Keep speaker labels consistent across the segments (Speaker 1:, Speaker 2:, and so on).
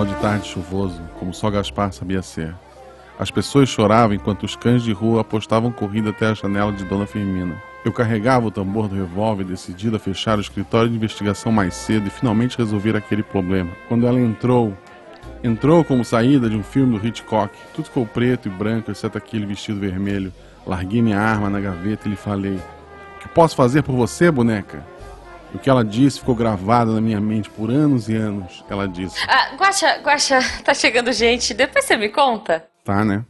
Speaker 1: final de tarde chuvoso, como só Gaspar sabia ser. As pessoas choravam enquanto os cães de rua apostavam corrida até a janela de Dona Firmina. Eu carregava o tambor do revólver, decidido a fechar o escritório de investigação mais cedo e finalmente resolver aquele problema. Quando ela entrou, entrou como saída de um filme do Hitchcock. Tudo ficou preto e branco, exceto aquele vestido vermelho. Larguei minha arma na gaveta e lhe falei: O que posso fazer por você, boneca? O que ela disse ficou gravado na minha mente por anos e anos. Ela disse:
Speaker 2: Ah, Guaxa, Guaxa, tá chegando gente. Depois você me conta.
Speaker 1: Tá, né?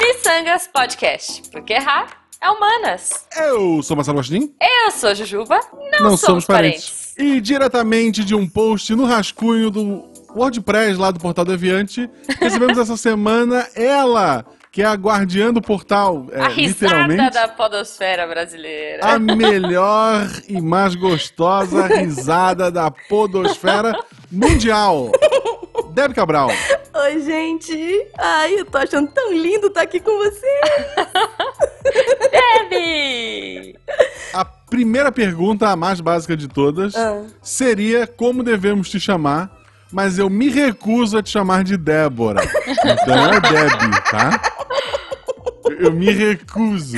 Speaker 2: Missangas Podcast. Porque errar é humanas.
Speaker 1: Eu sou Marcelo Agostinho.
Speaker 2: Eu sou Jujuba. Não, somos, parentes.
Speaker 1: E diretamente de um post no rascunho do WordPress lá do Portal do Aviante, recebemos essa semana ela, que é a guardiã do portal, é,
Speaker 2: a risada da podosfera brasileira.
Speaker 1: A melhor e mais gostosa risada da podosfera mundial. Deb Cabral.
Speaker 3: Oi, gente. Ai, eu tô achando tão lindo estar aqui com você.
Speaker 2: Debbie!
Speaker 1: A primeira pergunta, a mais básica de todas,
Speaker 3: Ah.
Speaker 1: seria como devemos te chamar, mas eu me recuso a te chamar de Débora. Então é Deb, tá? Eu me recuso.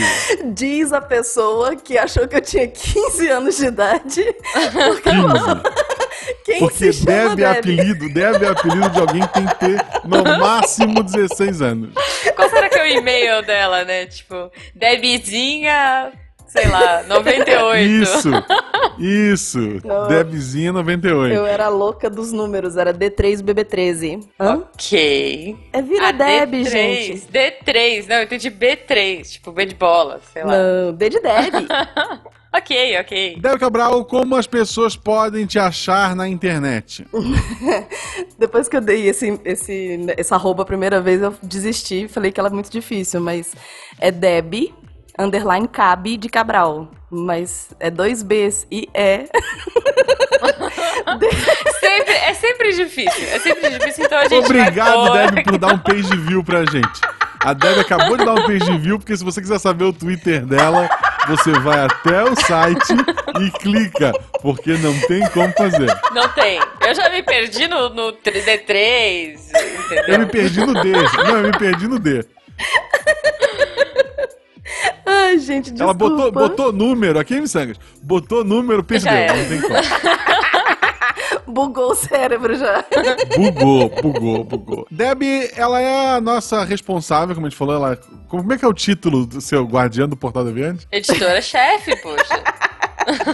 Speaker 3: Diz a pessoa que achou que eu tinha 15 anos de idade. Porque
Speaker 1: 15.
Speaker 3: quem
Speaker 1: Porque é
Speaker 3: Deb?
Speaker 1: apelido, Deb é apelido de alguém que tem que ter no máximo 16 anos.
Speaker 2: Qual será que é o e-mail dela, né? Tipo, Debzinha, sei lá, 98.
Speaker 1: Isso, isso.
Speaker 3: Não.
Speaker 1: Debzinha 98.
Speaker 3: Eu era louca dos números, era D3BB13. Hã?
Speaker 2: Ok.
Speaker 3: É vira
Speaker 2: Ah,
Speaker 3: Deb,
Speaker 2: D3,
Speaker 3: gente.
Speaker 2: D3, não, eu entendi B3, tipo B de bola, sei lá.
Speaker 3: Não, D de Deb.
Speaker 2: Ok, ok.
Speaker 1: Deb Cabral, como as pessoas podem te achar na internet?
Speaker 3: Depois que eu dei esse, esse, essa arroba a primeira vez, eu desisti. Falei que ela é muito difícil, mas é Deb, underline Cabe de Cabral. Mas é dois Bs e é.
Speaker 2: Sempre, é sempre difícil, é sempre difícil, então a gente
Speaker 1: Obrigado. Deb, por dar um page view pra gente. A Deb acabou de dar um page view, porque se você quiser saber o Twitter dela, você vai até o site e clica, porque não tem como fazer.
Speaker 2: Não tem. Eu já me perdi no, no 3D3,
Speaker 1: Eu
Speaker 2: entendeu?
Speaker 1: me perdi no D. Não, eu me perdi no D.
Speaker 3: Ai, gente, desculpa.
Speaker 1: Ela botou, botou número, aqui em Sangas, botou número, perdeu, não tem como.
Speaker 3: Bugou o cérebro já.
Speaker 1: Bugou, bugou, bugou. Deb, ela é a nossa responsável, como a gente falou, ela. Como é que é o título do seu guardião do Portal do Aviante?
Speaker 2: Editora-chefe, poxa.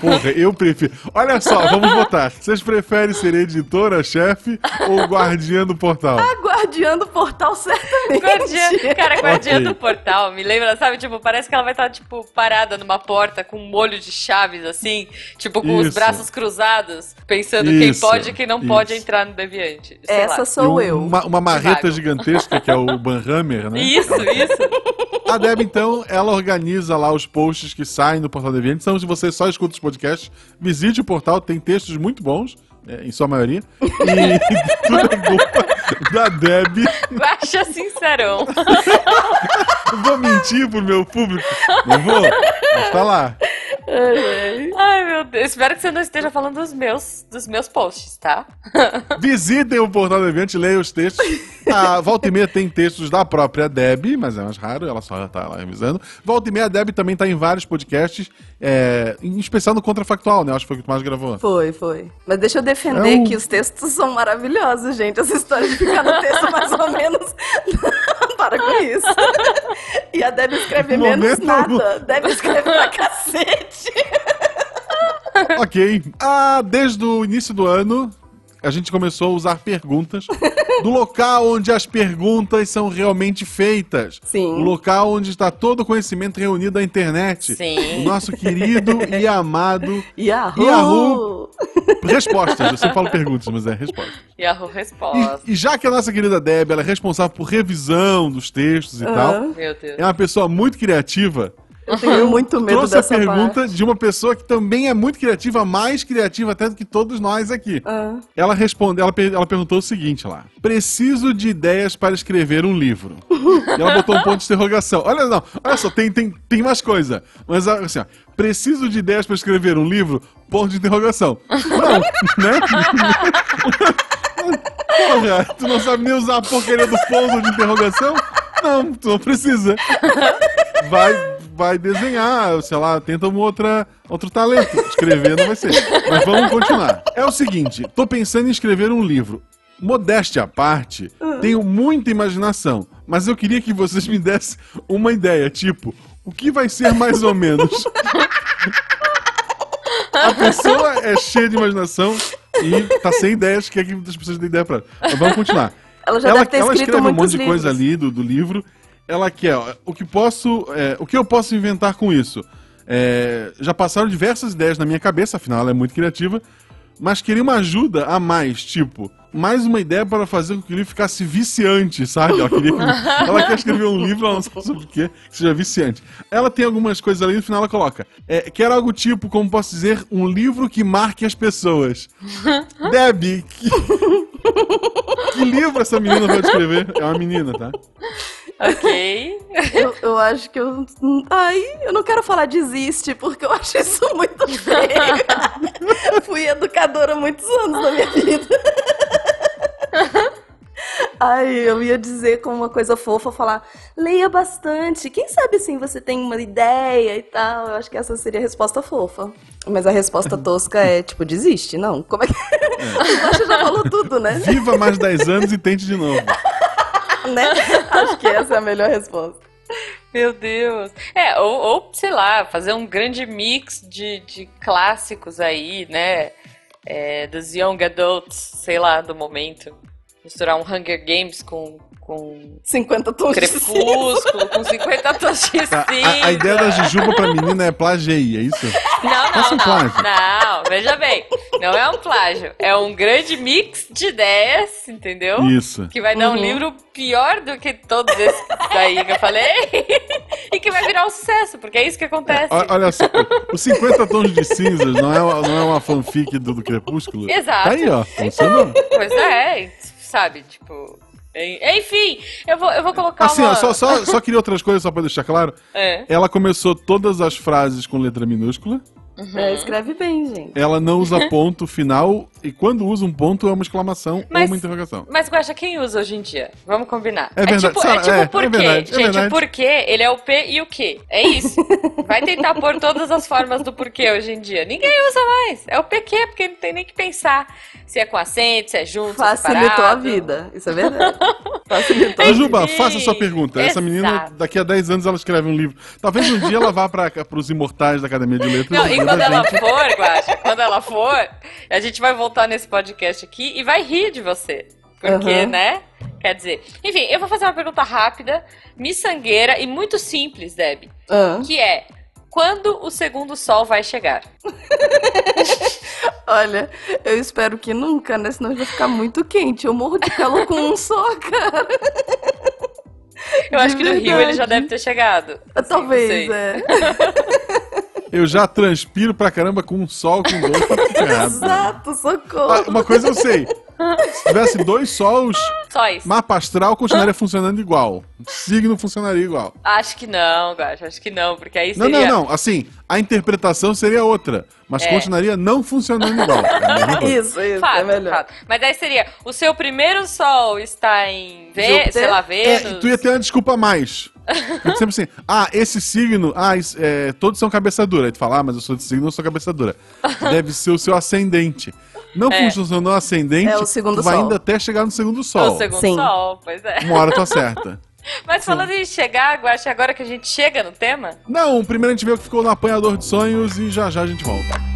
Speaker 1: Porra, eu prefiro. Olha só, vamos votar. Vocês preferem ser editora, chefe ou guardiã do portal?
Speaker 3: A guardiã do portal, certamente.
Speaker 2: Guardiã, cara, guardiã
Speaker 1: Ok.
Speaker 2: do portal, me lembra, sabe? Tipo, parece que ela vai estar, tipo, parada numa porta com um molho de chaves, assim, tipo, com os
Speaker 1: Isso.
Speaker 2: braços cruzados, pensando quem
Speaker 1: Isso,
Speaker 2: pode e quem não pode
Speaker 1: isso.
Speaker 2: entrar no Deviante. Sei
Speaker 3: Essa
Speaker 2: lá.
Speaker 3: sou
Speaker 1: E
Speaker 3: eu.
Speaker 1: Uma, uma marreta
Speaker 2: Vago.
Speaker 1: gigantesca, que é o Banhammer, né?
Speaker 2: Isso, isso.
Speaker 1: A Deb, então, ela organiza lá os posts que saem do Portal Deviante. Então, se você só escuta os podcasts, visite o portal, tem textos muito bons, né, em sua maioria. E tudo é culpa da Deb.
Speaker 2: Guaxa sincerão.
Speaker 1: Vou mentir pro meu público. Não vou. Mas tá lá.
Speaker 2: Ai, meu Deus. Espero que você não esteja falando dos meus, dos meus posts, tá?
Speaker 1: Visitem o Portal Deviante, leiam os textos. A Volta e Meia tem textos da própria Deb, mas é mais raro, ela só tá lá revisando. Volta e Meia, a Deb também tá em vários podcasts, é, em especial no Contrafactual, né? Acho que foi o que tu mais gravou.
Speaker 3: Foi, foi. Mas deixa eu defender
Speaker 1: É
Speaker 3: que os textos são maravilhosos, gente. Essa história de ficar no texto mais ou menos. Para com isso. E a Deb escreve
Speaker 1: No
Speaker 3: menos nada. Deb escreve pra cacete.
Speaker 1: Ok. Ah, desde o início do ano, a gente começou a usar perguntas do local onde as perguntas são realmente feitas.
Speaker 3: Sim.
Speaker 1: O local onde está todo o conhecimento reunido na internet.
Speaker 2: Sim.
Speaker 1: O nosso querido e amado
Speaker 3: Yahoo!
Speaker 1: Yahoo! Respostas. Eu sempre falo perguntas, mas é respostas.
Speaker 2: Yahoo resposta.
Speaker 1: E, e já que a nossa querida Deb ela é responsável por revisão dos textos e tal,
Speaker 2: Meu Deus.
Speaker 1: é uma pessoa muito criativa.
Speaker 3: Eu tenho muito medo
Speaker 1: Trouxe a
Speaker 3: dessa
Speaker 1: pergunta
Speaker 3: parte.
Speaker 1: de uma pessoa que também é muito criativa, mais criativa até do que todos nós aqui.
Speaker 3: Ah.
Speaker 1: Ela respondeu, ela, ela perguntou o seguinte lá: Preciso de ideias para escrever um livro. e ela botou um ponto de interrogação. Olha, não, olha só, tem, tem, tem mais coisa. Mas assim, ó, preciso de ideias para escrever um livro? Ponto de interrogação. Não, né? Porra, tu não sabe nem usar a porcaria do ponto de interrogação? Não, tu não precisa. Vai, vai desenhar, sei lá, tenta um outra, outro talento. Escrever não vai ser. Mas vamos continuar. É o seguinte, tô pensando em escrever um livro. Modéstia à parte, tenho muita imaginação, mas eu queria que vocês me dessem uma ideia, tipo, o que vai ser mais ou menos? A pessoa é cheia de imaginação e tá sem ideias, quer que as pessoas dêem ideia pra ela. Mas vamos continuar.
Speaker 3: Ela já
Speaker 1: ela,
Speaker 3: deve ter
Speaker 1: ela
Speaker 3: escrito
Speaker 1: escreve um monte de
Speaker 3: livros.
Speaker 1: coisa ali do, do livro. Ela quer, ó, o que posso, é, o que eu posso inventar com isso? É, já passaram diversas ideias na minha cabeça, afinal ela é muito criativa, mas queria uma ajuda a mais, tipo, mais uma ideia para fazer com que o livro ficasse viciante, sabe? Ela, queria que- ela quer escrever um livro, ela não sabe sobre o que, que seja viciante. Ela tem algumas coisas ali, no final ela coloca, é, quer algo tipo, como posso dizer, um livro que marque as pessoas. Debbie, que... que livro essa menina pode escrever? É uma menina, tá?
Speaker 2: Ok.
Speaker 3: Eu, eu acho que eu. Ai, eu não quero falar desiste, porque eu acho isso muito feio. Fui educadora muitos anos na minha vida. Ai, eu ia dizer com uma coisa fofa, falar, leia bastante. Quem sabe assim você tem uma ideia e tal. Eu acho que essa seria a resposta fofa. Mas a resposta tosca é, tipo, desiste. Não, como é que. O Guaxa já falou tudo, né?
Speaker 1: Viva mais 10 anos e tente de novo.
Speaker 3: né? Acho que essa é a melhor resposta.
Speaker 2: Meu Deus. É, ou, ou, sei lá, fazer um grande mix de, de clássicos aí, né? É, dos young adults, sei lá, do momento. Misturar um Hunger Games com, com
Speaker 3: 50 tons.
Speaker 2: Crepúsculo, com 50 tons de cinza.
Speaker 1: a- a ideia da Jujuba pra menina é plagiei, é isso?
Speaker 2: Não,
Speaker 1: Faça
Speaker 2: não,
Speaker 1: um
Speaker 2: não.
Speaker 1: plágio.
Speaker 2: Não, veja bem. Não é um plágio. É um grande mix de ideias, entendeu?
Speaker 1: Isso.
Speaker 2: Que vai dar um
Speaker 3: Uhum.
Speaker 2: livro pior do que todos esses daí que eu falei. e que vai virar um sucesso, porque é isso que acontece.
Speaker 1: O- Olha só, os 50 tons de cinzas não é, uma- não é uma fanfic do, do Crepúsculo?
Speaker 2: Exato.
Speaker 1: Tá aí, ó. Funcionou.
Speaker 2: Pois é, sabe, tipo. En- Enfim, eu vou, eu vou colocar
Speaker 1: Assim,
Speaker 2: uma.
Speaker 1: só, só, só queria outras coisas, só pra deixar claro.
Speaker 2: É.
Speaker 1: Ela começou todas as frases com letra minúscula.
Speaker 3: É, escreve bem, gente.
Speaker 1: Ela não usa ponto final. E quando usa um ponto, é uma exclamação ou
Speaker 2: Mas-
Speaker 1: uma interrogação.
Speaker 2: Mas Guaxa, quem usa hoje em dia? Vamos combinar.
Speaker 1: É verdade.
Speaker 2: tipo, é tipo
Speaker 1: é,
Speaker 2: o porquê.
Speaker 1: é verdade, é
Speaker 2: Gente,
Speaker 1: verdade.
Speaker 2: o porquê, ele é o P e o Q. É isso. Vai tentar pôr todas as formas do porquê hoje em dia. Ninguém usa mais. É o PQ, porque não tem nem que pensar se é com acento, se é junto, se é
Speaker 3: Facilitou a
Speaker 2: separado.
Speaker 3: vida. Isso é verdade. Facilitou a
Speaker 1: Ô,
Speaker 3: vida.
Speaker 1: Juba, faça a sua pergunta. Essa menina, daqui a 10 anos, ela escreve um livro. Talvez um dia ela vá para os imortais da Academia de Letras.
Speaker 2: Não, e quando ela for, Guaxa, quando ela for, a gente vai voltar nesse podcast aqui e vai rir de você. Porque,
Speaker 3: Aham.
Speaker 2: né? Quer dizer. Enfim, eu vou fazer uma pergunta rápida, miçangueira e muito simples, Deb.
Speaker 3: Ah,
Speaker 2: Que é: quando o segundo sol vai chegar?
Speaker 3: olha, eu espero que nunca, né? Senão vai ficar muito quente. Eu morro de calor com um só, cara.
Speaker 2: Eu
Speaker 3: De
Speaker 2: acho que no Rio ele já
Speaker 3: verdade.
Speaker 2: deve ter chegado.
Speaker 3: Talvez, é.
Speaker 1: Eu já transpiro pra caramba com um sol, com dois, tá.
Speaker 3: Exato,
Speaker 1: Ah,
Speaker 3: socorro.
Speaker 1: Uma coisa eu sei. Se tivesse dois sols,
Speaker 2: Só isso.
Speaker 1: mapa astral continuaria funcionando igual. Signo funcionaria igual.
Speaker 2: Acho que não, Guaxa, acho que não, porque aí
Speaker 1: Não,
Speaker 2: seria.
Speaker 1: não, não. Assim, a interpretação seria outra. Mas
Speaker 2: É.
Speaker 1: continuaria não funcionando igual. É a mesma coisa.
Speaker 3: Isso, isso,
Speaker 2: Fato,
Speaker 3: é melhor.
Speaker 2: fato. Mas aí seria: o seu primeiro sol está em.
Speaker 3: Júpiter?
Speaker 2: sei lá,
Speaker 1: É,
Speaker 2: Vênus.
Speaker 1: tu ia ter uma desculpa a mais. Porque sempre assim, ah, esse signo, ah, isso- é, todos são cabeça dura. Aí tu fala, ah, mas eu sou desse signo, eu sou cabeça dura. Deve ser o seu ascendente. Não
Speaker 2: É.
Speaker 1: funcionou o ascendente,
Speaker 3: É o segundo
Speaker 1: tu vai
Speaker 3: sol.
Speaker 1: ainda até chegar no segundo
Speaker 2: É
Speaker 1: sol.
Speaker 2: o segundo
Speaker 3: Sim.
Speaker 2: sol, pois é.
Speaker 1: Uma hora tu acerta.
Speaker 2: Mas falando em chegar, Guaxa, agora que a gente chega no tema,
Speaker 1: Não, primeiro a gente vê o que ficou no apanhador de sonhos e já já a gente volta.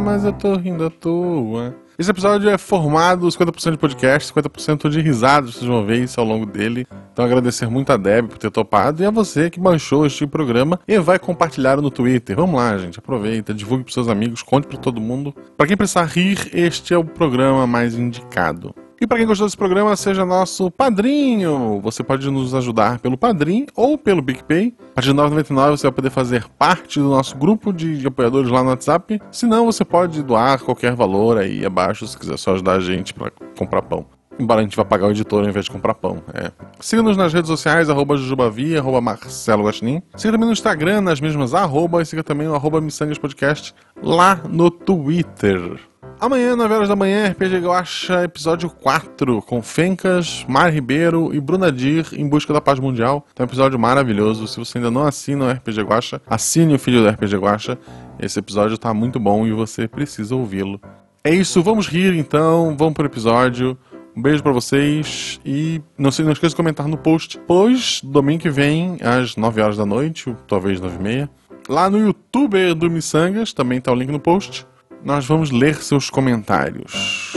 Speaker 1: Mas eu tô rindo à toa. Esse episódio é formado 50% de podcast, 50% de risadas, vocês vão ver isso ao longo dele. Então agradecer muito a Deb por ter topado e a você que baixou este programa e vai compartilhar no Twitter. Vamos lá, gente, aproveita, divulgue pros seus amigos, conte pra todo mundo. Pra quem precisar rir, este é o programa mais indicado. E para quem gostou desse programa, seja nosso padrinho. Você pode nos ajudar pelo Padrim ou pelo PicPay. A partir de R$ 9,99 você vai poder fazer parte do nosso grupo de, apoiadores lá no WhatsApp. Se não, você pode doar qualquer valor aí abaixo, se quiser só ajudar a gente para comprar pão. Embora a gente vá pagar o editor ao invés de comprar pão. É. Siga-nos nas redes sociais, arroba Jujubavi, arroba Marcelo Guaxinim. Siga também no Instagram, nas mesmas arroba, e siga também o arroba Podcast lá no Twitter. Amanhã, 9 horas da manhã, RPG Guacha, episódio 4, com Fencas, Mar Ribeiro e Bruna Dir em busca da paz mundial. Então, um episódio maravilhoso. Se você ainda não assina o RPG Guacha, assine o filho do RPG Guacha. Esse episódio tá muito bom e você precisa ouvi-lo. É isso, vamos rir então, vamos pro episódio. Um beijo para vocês e não, se, não esqueça de comentar no post, pois domingo que vem, às 9 horas da noite, talvez 9 e meia, lá no YouTube do Missangas, também tá o link no post, nós vamos ler seus comentários.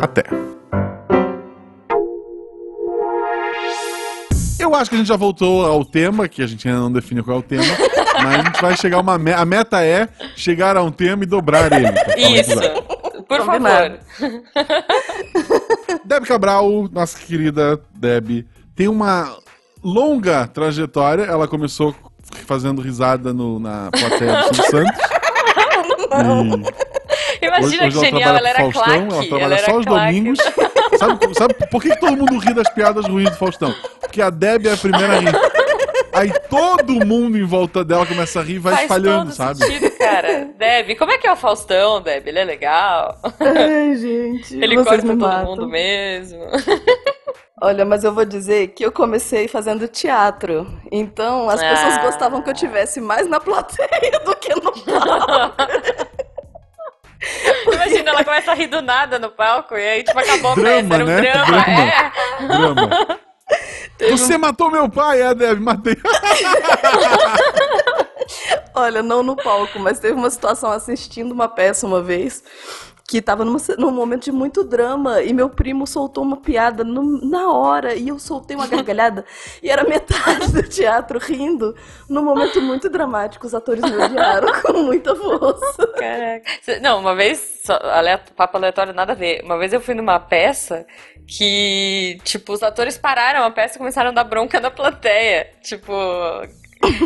Speaker 1: Até! Eu acho que a gente já voltou ao tema, que a gente ainda não definiu qual é o tema, mas a gente vai chegar a uma meta. A meta é chegar a um tema e dobrar ele.
Speaker 2: Isso. Por
Speaker 3: Combinado.
Speaker 2: favor.
Speaker 1: Deb Cabral, nossa querida Deb, tem uma longa trajetória. Ela começou fazendo risada no- na plateia do Santos. E
Speaker 2: Imagina
Speaker 1: hoje
Speaker 2: que
Speaker 1: ela
Speaker 2: genial,
Speaker 1: trabalha
Speaker 2: ela era
Speaker 1: Faustão,
Speaker 2: claque.
Speaker 1: ela trabalha
Speaker 2: ela
Speaker 1: só os
Speaker 2: claque.
Speaker 1: domingos. Sabe, sabe por que, que todo mundo ri das piadas ruins do Faustão? Porque a Deb é a primeira a rir. Aí todo mundo em volta dela começa a rir e vai
Speaker 2: Faz
Speaker 1: espalhando,
Speaker 2: todo
Speaker 1: sabe?
Speaker 2: sentido, cara. Deb, como é que é o Faustão, Deb? Ele é legal.
Speaker 3: Ai, gente.
Speaker 2: Ele
Speaker 3: vocês
Speaker 2: corta
Speaker 3: me
Speaker 2: todo
Speaker 3: matam.
Speaker 2: mundo mesmo.
Speaker 3: Olha, mas eu vou dizer que eu comecei fazendo teatro. Então as pessoas
Speaker 2: Ah.
Speaker 3: gostavam que eu tivesse mais na plateia do que no palco.
Speaker 2: Imagina, ela começa a rir do nada no palco e aí, tipo, acabou a
Speaker 1: Drama,
Speaker 2: peça, era um
Speaker 1: né?
Speaker 2: drama.
Speaker 1: Drama.
Speaker 2: É.
Speaker 1: Drama. Você matou meu pai, é, Deb, matei.
Speaker 3: Olha, não no palco, mas teve uma situação assistindo uma peça uma vez que tava numa, num momento de muito drama e meu primo soltou uma piada no- na hora e eu soltei uma gargalhada e era metade do teatro rindo num momento muito dramático. Os atores me odiaram com muita força.
Speaker 2: Caraca. Não, uma vez, só, papo aleatório, nada a ver. Uma vez eu fui numa peça que, tipo, os atores pararam a peça e começaram a dar bronca na plateia. Tipo,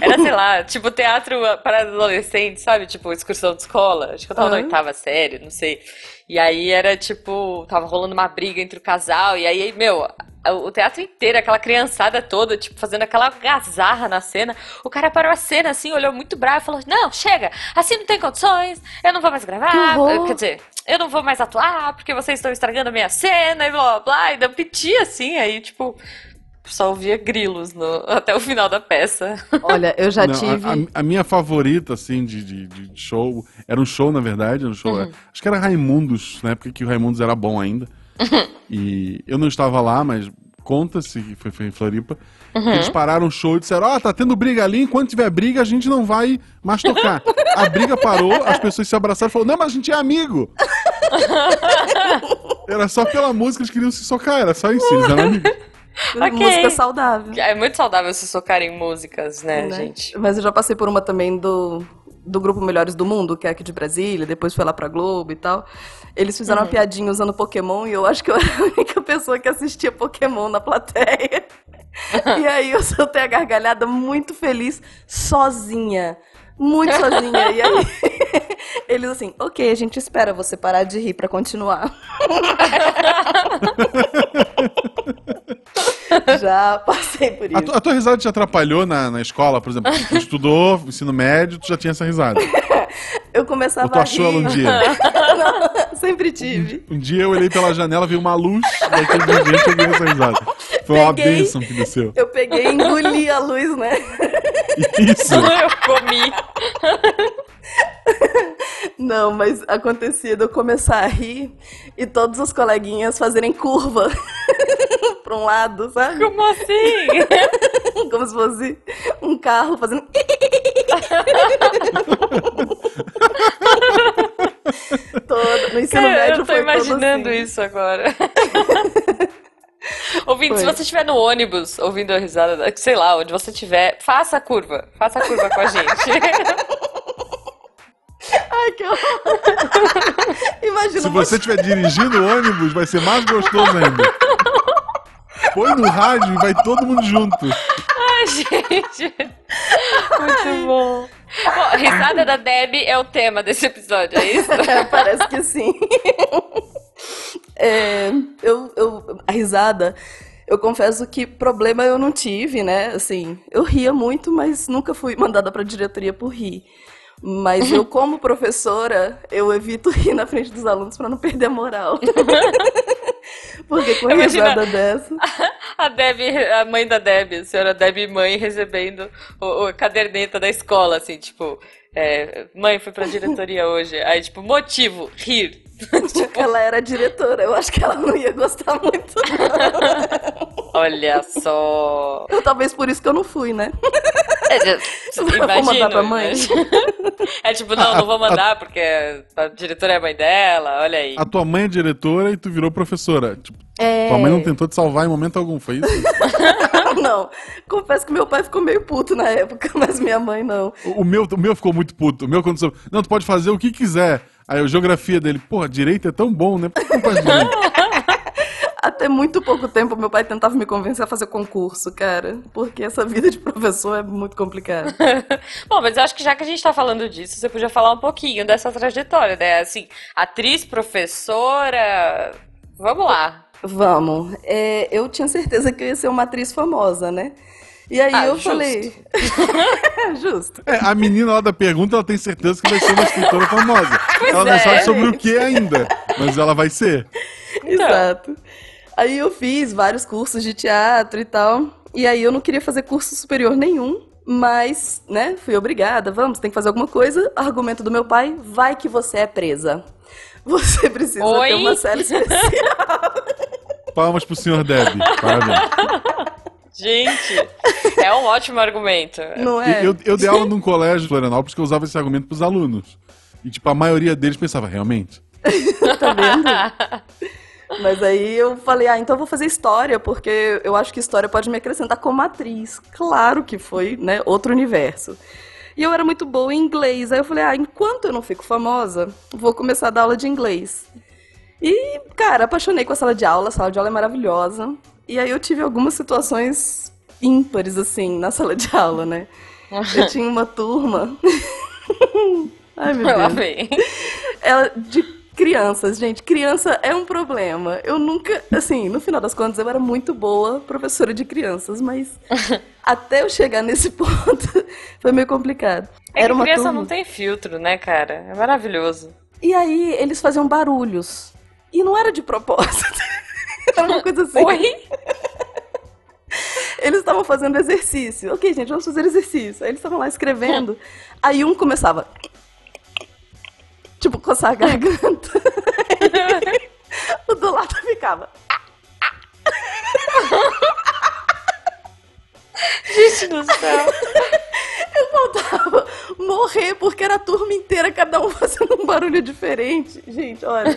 Speaker 2: era, sei lá, tipo teatro para adolescentes, sabe? Tipo, excursão de escola. Acho que eu tava na
Speaker 3: Aham.
Speaker 2: oitava série, não sei. E aí era, tipo, tava rolando uma briga entre o casal. E aí, meu, o teatro inteiro, aquela criançada toda, tipo, fazendo aquela gazarra na cena. O cara parou a cena assim, olhou muito bravo e falou: Não, chega, assim não tem condições, eu não vou mais gravar.
Speaker 3: Horror.
Speaker 2: Quer dizer, eu não vou mais atuar porque vocês estão estragando a minha cena e blá blá blá. E deu piti assim, aí, tipo, só ouvia grilos no- até o final da peça.
Speaker 3: Olha, eu já
Speaker 1: Não,
Speaker 3: tive.
Speaker 1: a, a minha favorita, assim, de, de, de show. Era um show, na verdade. Era um show.
Speaker 2: Uhum.
Speaker 1: Acho que era Raimundos, na época que o Raimundos era bom ainda. E eu não estava lá, mas conta-se que foi, foi em Floripa.
Speaker 2: Uhum.
Speaker 1: Eles pararam o show e disseram: Ó, tá tendo briga ali. Enquanto tiver briga, a gente não vai mais tocar. A briga parou, as pessoas se abraçaram e falaram: Não, mas a gente é amigo. Era só pela música, eles queriam se socar, era só isso, eles eram amigos.
Speaker 2: Ok.
Speaker 3: Música saudável.
Speaker 2: É muito saudável se socar em músicas, né,
Speaker 3: né?
Speaker 2: gente?
Speaker 3: Mas eu já passei por uma também do, do grupo Melhores do Mundo, que é aqui de Brasília, depois foi lá pra Globo e tal. Eles fizeram
Speaker 2: Uhum.
Speaker 3: uma piadinha usando Pokémon e eu acho que eu era a única pessoa que assistia Pokémon na plateia. e aí eu soltei a gargalhada muito feliz, sozinha. Muito sozinha. E aí eles assim, ok, a gente espera você parar de rir pra continuar. Já passei por
Speaker 1: A,
Speaker 3: isso.
Speaker 1: tu- a tua risada te atrapalhou na, na escola, por exemplo? Tu estudou ensino médio, tu já tinha essa risada.
Speaker 3: Eu começava
Speaker 1: Ou tu achou
Speaker 3: a
Speaker 1: ela
Speaker 3: rir.
Speaker 1: um dia?
Speaker 3: Não, sempre tive.
Speaker 1: Um dia eu olhei pela janela, vi uma luz, daquele dia eu peguei essa risada. Foi uma
Speaker 3: Peguei.
Speaker 1: bênção que desceu.
Speaker 3: Eu peguei e engoli a luz, né?
Speaker 1: Isso.
Speaker 2: Eu comi.
Speaker 3: Não, mas acontecia de eu começar a rir e todos os coleguinhas fazerem curva pra um lado, sabe?
Speaker 2: Como assim?
Speaker 3: Como se fosse um carro fazendo. Todo. No ensino
Speaker 2: Cara,
Speaker 3: médio
Speaker 2: eu tô
Speaker 3: foi
Speaker 2: imaginando
Speaker 3: assim.
Speaker 2: isso agora. Ouvindo, se você estiver no ônibus ouvindo a risada, da- sei lá, onde você estiver, faça a curva. Faça a curva com a gente.
Speaker 3: Ai, que horror. Imagina
Speaker 1: Se você estiver dirigindo o ônibus, vai ser mais gostoso ainda. Põe no rádio e vai todo mundo junto.
Speaker 2: Ai, gente. Muito bom. Bom, a risada da Deb é o tema desse episódio, é isso?
Speaker 3: Parece que sim. É, eu, eu, a risada, eu confesso que problema eu não tive, né? Assim, eu ria muito, mas nunca fui mandada pra diretoria por rir. Mas eu, como professora, eu evito rir na frente dos alunos para não perder a moral. Porque com
Speaker 2: Imagina-
Speaker 3: risada dessa.
Speaker 2: A Deb, a mãe da Deb, a senhora Deb mãe, recebendo o, o- a caderneta da escola, assim, tipo, é, mãe, fui pra diretoria hoje. Aí, tipo, motivo, rir.
Speaker 3: Ela era diretora, eu acho que ela não ia gostar muito.
Speaker 2: Olha só.
Speaker 3: Eu, talvez por isso que eu não fui, né?
Speaker 2: É,
Speaker 3: Vou
Speaker 2: Imagino.
Speaker 3: mandar pra mãe?
Speaker 2: É tipo, não, não vou mandar porque a diretora é a mãe dela, olha aí.
Speaker 1: A tua mãe é diretora e tu virou professora. Tipo,
Speaker 3: É...
Speaker 1: tua mãe não tentou te salvar em momento algum, foi isso?
Speaker 3: Não, confesso que meu pai ficou meio puto na época, mas minha mãe não.
Speaker 1: O o meu, o meu ficou muito puto. O meu quando soube, não, tu pode fazer o que quiser. Aí a geografia dele, porra, direito é tão bom, né? Por que não faz direito?
Speaker 3: Até muito pouco tempo meu pai tentava me convencer a fazer concurso, cara. Porque essa vida de professor é muito complicada.
Speaker 2: Bom, mas eu acho que já que a gente tá falando disso, você podia falar um pouquinho dessa trajetória, né? Assim, atriz, professora. Vamos lá.
Speaker 3: Vamos. É, eu tinha certeza que eu ia ser uma atriz famosa, né? E aí
Speaker 2: Ah,
Speaker 3: eu
Speaker 2: justo.
Speaker 3: falei. Justo.
Speaker 1: É, a menina lá da pergunta, ela tem certeza que vai ser uma escritora famosa. ela não
Speaker 2: é,
Speaker 1: sabe sobre o
Speaker 3: gente.
Speaker 1: que ainda, mas ela vai ser.
Speaker 2: Então.
Speaker 3: Exato. Aí eu fiz vários cursos de teatro e tal. E aí eu não queria fazer curso superior nenhum. Mas, né, fui obrigada. Vamos, tem que fazer alguma coisa. Argumento do meu pai: vai que você é presa. Você precisa
Speaker 2: Oi?
Speaker 3: ter uma série especial.
Speaker 1: Palmas pro senhor Deb. Parabéns.
Speaker 2: Gente, é um ótimo argumento.
Speaker 3: Não é?
Speaker 1: Eu, eu dei aula num colégio em Florianópolis que eu usava esse argumento pros alunos. E, tipo, a maioria deles pensava, realmente?
Speaker 3: tá vendo? Mas aí eu falei, ah, então eu vou fazer história, porque eu acho que história pode me acrescentar como atriz. Claro que foi, né, outro universo. E eu era muito boa em inglês. Aí eu falei, ah, enquanto eu não fico famosa, vou começar a dar aula de inglês. E, cara, apaixonei com a sala de aula, a sala de aula é maravilhosa. E aí eu tive algumas situações ímpares, assim, na sala de aula, né? Eu tinha uma turma. Ai, meu Deus. Ela, de crianças, gente, criança é um problema. Eu nunca, assim, no final das contas, eu era muito boa professora de crianças, mas até eu chegar nesse ponto foi meio complicado.
Speaker 2: É
Speaker 3: Era uma
Speaker 2: criança
Speaker 3: turma.
Speaker 2: não tem filtro, né, cara? É maravilhoso.
Speaker 3: E aí eles faziam barulhos. E não era de propósito. era uma coisa assim.
Speaker 2: Oi?
Speaker 3: Eles estavam fazendo exercício. Ok, gente, vamos fazer exercício. Aí eles estavam lá escrevendo. Aí um começava. Tipo, coçar a garganta. o do lado ficava.
Speaker 2: Gente do céu.
Speaker 3: Eu faltava morrer porque era a turma inteira, cada um fazendo um barulho diferente. Gente, olha.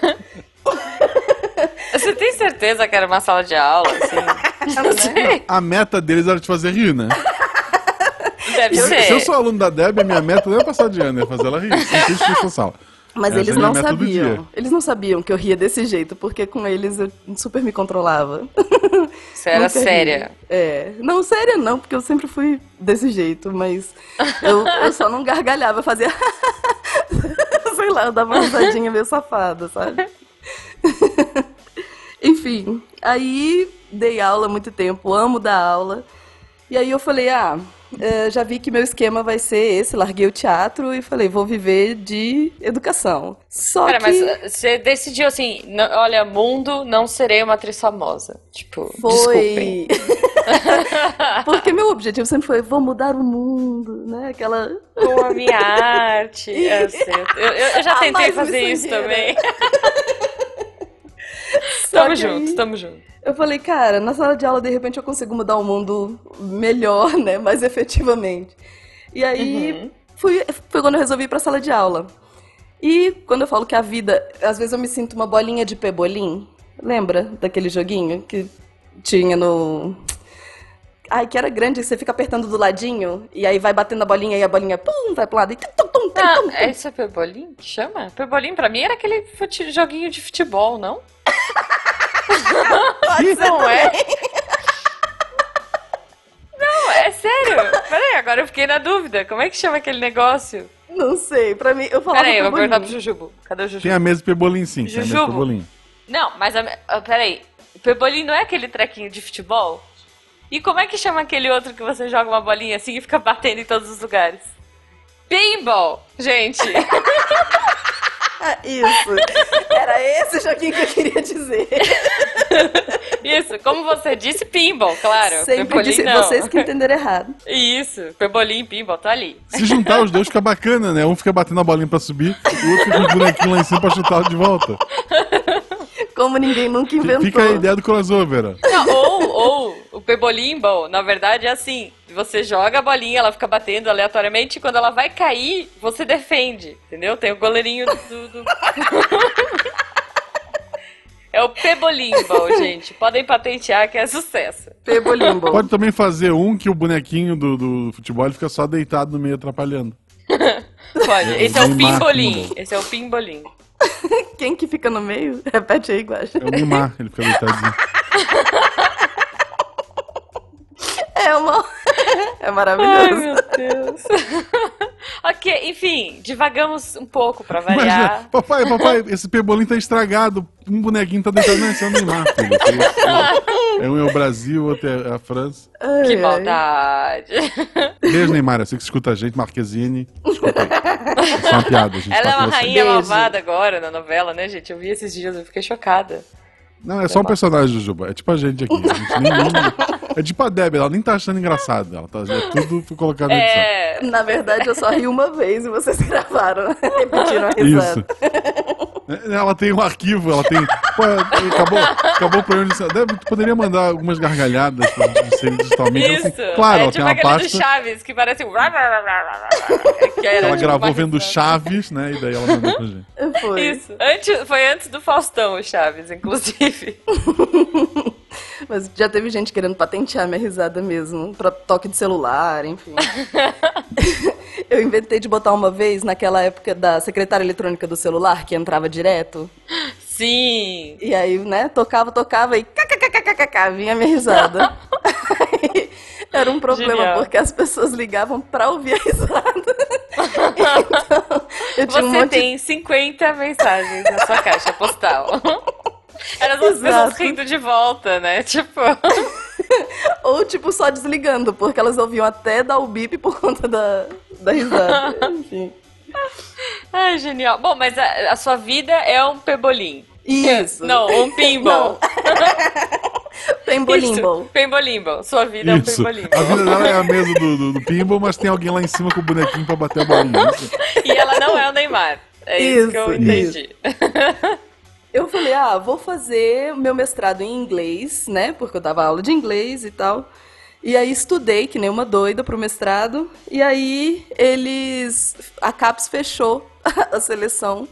Speaker 2: Você tem certeza que era uma sala de aula, assim? Não sei.
Speaker 1: A meta deles era te fazer rir, né?
Speaker 2: Deve
Speaker 1: Se,
Speaker 2: ser.
Speaker 1: se eu sou aluno da Deb, a minha meta não é passar de ano, é fazer ela rir. Sem crítica social.
Speaker 3: Mas
Speaker 1: Essa
Speaker 3: eles
Speaker 1: é minha
Speaker 3: não sabiam. Eles não sabiam que eu ria desse jeito, porque com eles eu super me controlava.
Speaker 2: Você era
Speaker 3: Nunca ria.
Speaker 2: séria.
Speaker 3: É. Não, séria não, porque eu sempre fui desse jeito, mas eu, eu só não gargalhava, eu fazia. Sei lá, eu dava uma risadinha meio safada, sabe? Enfim, aí dei aula há muito tempo, amo dar aula. E aí eu falei, ah, eh, já vi que meu esquema vai ser esse, larguei o teatro e falei, vou viver de educação. Só
Speaker 2: Cara,
Speaker 3: que
Speaker 2: mas uh, você decidiu assim, "Não- olha, mundo, não serei uma atriz famosa. Tipo,
Speaker 3: foi. Porque meu objetivo sempre foi, vou mudar o mundo, né? Aquela.
Speaker 2: Com a minha arte. Eu, eu, eu- já
Speaker 3: A
Speaker 2: tentei fazer isso também. Tamo junto,
Speaker 3: aí-
Speaker 2: tamo junto.
Speaker 3: Eu falei, cara, na sala de aula, de repente, eu consigo mudar o mundo melhor, né? Mais efetivamente. E aí,
Speaker 2: Uhum.
Speaker 3: fui, foi quando eu resolvi ir pra sala de aula. E quando eu falo que a vida, às vezes eu me sinto uma bolinha de pebolim. Lembra daquele joguinho que tinha no. Ai, que era grande, você fica apertando do ladinho, e aí vai batendo a bolinha e a bolinha, pum, vai pro lado e tum, tum, tum, tum,
Speaker 2: Ah,
Speaker 3: tum.
Speaker 2: é isso é pebolim que chama? Pebolim pra mim era aquele fute- joguinho de futebol, não? não é? Não, é sério. Peraí, agora eu fiquei na dúvida. Como é que chama aquele negócio?
Speaker 3: Não sei, pra mim, eu falava
Speaker 2: Peraí, eu vou perguntar pro Jujubo. Cadê o Jujubo?
Speaker 1: Tem a mesa de pebolim, sim. Tem a
Speaker 2: Jujubo.
Speaker 1: pebolim.
Speaker 2: Não, mas a, ah, peraí. O pebolim não é aquele trequinho de futebol? E como é que chama aquele outro que você joga uma bolinha assim e fica batendo em todos os lugares? Pinball, gente.
Speaker 3: Ah, Isso. Era esse joguinho que eu queria dizer.
Speaker 2: Isso, como você disse, pinball, claro.
Speaker 3: Sempre
Speaker 2: Pebolim
Speaker 3: disse
Speaker 2: não.
Speaker 3: vocês que entenderam errado.
Speaker 2: Isso, pebolim e pinball, tô ali.
Speaker 1: Se juntar os dois fica bacana, né? Um fica batendo a bolinha pra subir, o outro fica com o bonequinho lá em cima pra chutar de volta.
Speaker 3: Como ninguém nunca inventou.
Speaker 1: Fica a ideia do crossover.
Speaker 2: Não, ou, ou o pebolimbo, na verdade é assim, você joga a bolinha, ela fica batendo aleatoriamente, e quando ela vai cair, você defende, entendeu? Tem o goleirinho do... do- é o pebolimbo, gente. Podem patentear que é sucesso.
Speaker 3: Pebolimbo.
Speaker 1: Pode também fazer um que o bonequinho do, do futebol fica só deitado no meio atrapalhando.
Speaker 2: Pode. Esse é o
Speaker 1: Neymar
Speaker 2: pimbolim.
Speaker 1: pinball.
Speaker 2: Esse é o pimbolim.
Speaker 3: Quem que fica no meio? Repete aí, Guaxa.
Speaker 1: É o Neymar, ele fica deitadinho.
Speaker 3: É uma... É
Speaker 2: Ai,
Speaker 3: maravilhoso.
Speaker 2: meu Deus. ok, enfim, divagamos um pouco pra
Speaker 1: Imagina,
Speaker 2: variar.
Speaker 1: papai, papai, esse pebolim tá estragado. Um bonequinho tá deitado. Não, esse é o Neymar, filho. É um é o Brasil, outro é a França.
Speaker 3: Ai,
Speaker 2: Que
Speaker 3: ai.
Speaker 2: maldade.
Speaker 1: Beijo, Neymar. Eu sei que você escuta a gente, Marquezine. Desculpa aí. É só uma piada, a gente
Speaker 2: Ela
Speaker 1: tá
Speaker 2: é uma rainha malvada agora na novela, né, gente? Eu vi esses dias, eu fiquei chocada.
Speaker 1: Não, é só um personagem, Jujuba. É tipo a gente aqui. A gente nem, nem- É tipo a Debbie, ela nem tá achando engraçado. Ela tá é tudo foi colocado na edição.
Speaker 2: É.
Speaker 3: Na verdade, eu só ri uma vez e vocês gravaram. Repetiram a
Speaker 1: Isso.
Speaker 3: risada.
Speaker 1: É, Ela tem um arquivo, ela tem. Pô, acabou, acabou o programa de. Deve, tu poderia mandar algumas gargalhadas pra gente ser digitalmente.
Speaker 2: Isso.
Speaker 1: Assim, claro,
Speaker 2: é
Speaker 1: ela
Speaker 2: tipo
Speaker 1: tem uma
Speaker 2: aquele do
Speaker 1: pasta.
Speaker 2: Chaves, que parece um... que era
Speaker 1: Ela
Speaker 2: tipo
Speaker 1: gravou vendo. Chaves, né? E daí ela mandou pra gente.
Speaker 3: Foi.
Speaker 2: Isso. Antes, foi antes do Faustão, o Chaves, inclusive.
Speaker 3: Mas já teve gente querendo patentear minha risada mesmo. Pra toque de celular, enfim. eu inventei de botar uma vez naquela época da secretária eletrônica do celular, que entrava direto.
Speaker 2: Sim.
Speaker 3: E aí, né, tocava, tocava e kkkkkk, vinha minha risada. Era um problema,
Speaker 2: Genial.
Speaker 3: porque as pessoas ligavam pra ouvir a risada. Então, eu tinha
Speaker 2: Você
Speaker 3: um monte
Speaker 2: tem 50 mensagens na sua caixa postal. Eram as pessoas rindo de volta, né? Tipo,
Speaker 3: Ou, tipo, só desligando, porque elas ouviam até dar o bip por conta da, da risada. Enfim.
Speaker 2: ai, genial. Bom, mas a, a sua vida é um pebolim.
Speaker 3: Isso.
Speaker 2: Não, um pinball.
Speaker 3: Pembolimbo.
Speaker 2: Isso, Pembolimbo. Sua vida é um
Speaker 1: Isso.
Speaker 2: pembolimbo.
Speaker 1: A vida dela é a mesa do, do, do pinball, mas tem alguém lá em cima com o bonequinho pra bater a bolinha. Isso.
Speaker 2: E ela não é o Neymar. É isso, que eu
Speaker 3: Isso,
Speaker 2: entendi.
Speaker 3: Eu falei, ah, vou fazer meu mestrado em inglês, né? Porque eu dava aula de inglês e tal. E aí estudei, que nem uma doida, pro mestrado. E aí eles. A CAPES fechou a seleção,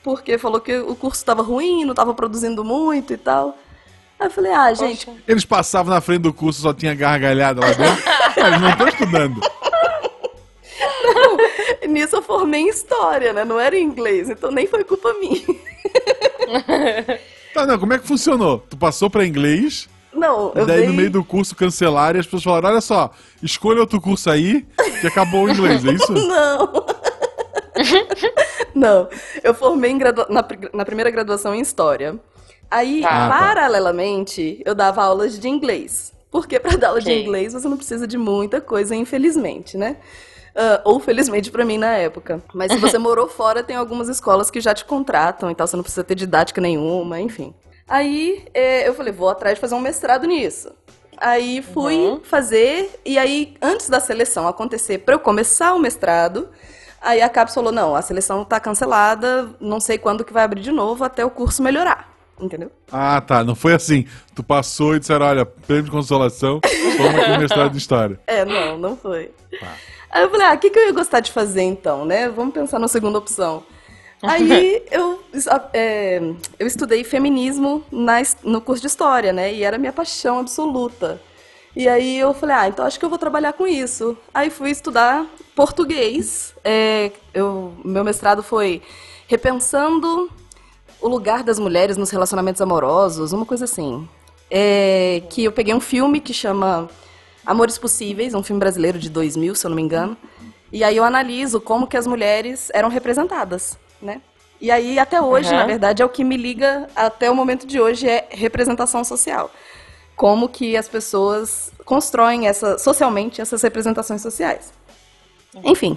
Speaker 3: porque falou que o curso estava ruim, não estava produzindo muito e tal. Aí eu falei, ah, gente,
Speaker 2: Poxa.
Speaker 1: Eles passavam na frente do curso, só tinha gargalhada lá dentro. Eles não estão estudando.
Speaker 3: nisso eu formei em história, né? Não era em inglês, então nem foi culpa minha.
Speaker 1: Tá, não, como é que funcionou? Tu passou pra inglês,
Speaker 3: Não,
Speaker 1: e
Speaker 3: eu
Speaker 1: daí
Speaker 3: dei...
Speaker 1: no meio do curso cancelaram e as pessoas falaram: olha só, escolha outro curso aí, que acabou o inglês, é isso?
Speaker 3: Não. Não, eu formei gradua- na, na primeira graduação em História. Aí,
Speaker 2: Tá.
Speaker 1: Ah, tá.
Speaker 3: paralelamente, eu dava aulas de inglês. Porque para dar aula de
Speaker 2: Ok.
Speaker 3: inglês você não precisa de muita coisa, infelizmente, né? Ah, ou felizmente pra mim na época. Mas se você morou fora, tem algumas escolas que já te contratam, então você não precisa ter didática nenhuma, enfim. Aí eh, eu falei, vou atrás de fazer um mestrado nisso. Aí fui
Speaker 2: Uhum.
Speaker 3: fazer, e aí, antes da seleção acontecer, pra eu começar o mestrado, aí a CAPES falou: não, a seleção tá cancelada, não sei quando que vai abrir de novo até o curso melhorar. Entendeu?
Speaker 1: Ah, tá. Não foi assim. Tu passou e disseram: olha, prêmio de consolação, toma aqui o mestrado de história.
Speaker 3: É, não, não foi.
Speaker 1: Tá.
Speaker 3: Aí eu falei, ah, o que, que eu ia gostar de fazer então, né? Vamos pensar na segunda opção. Aí eu, é, eu estudei feminismo na no curso de história, né? E era minha paixão absoluta. E aí eu falei, ah, então acho que eu vou trabalhar com isso. Aí fui estudar português. É, eu, meu mestrado foi repensando o lugar das mulheres nos relacionamentos amorosos, uma coisa assim. É, que eu peguei um filme que chama Amores Possíveis, um filme brasileiro de 2000, se eu não me engano. E aí eu analiso como que as mulheres eram representadas, né? E aí, até hoje,
Speaker 2: Uhum.
Speaker 3: na verdade, é o que me liga até o momento de hoje é representação social. Como que as pessoas constroem essa, socialmente essas representações sociais. Enfim,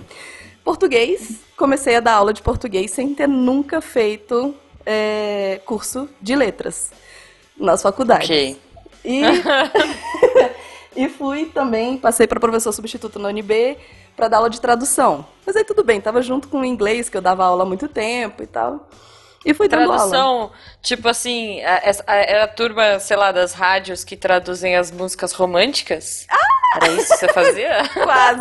Speaker 3: português, comecei a dar aula de português sem ter nunca feito é, curso de letras nas faculdades.
Speaker 2: Ok.
Speaker 3: E, e fui também, passei para professor substituto na UNB para dar aula de tradução. Mas aí tudo bem, tava junto com o inglês, que eu dava aula há muito tempo e tal. E fui dando aula.
Speaker 2: Tradução, tipo assim, a- essa- a- era a turma, sei lá, das rádios que traduzem as músicas românticas? Era isso que você fazia?
Speaker 3: Quase.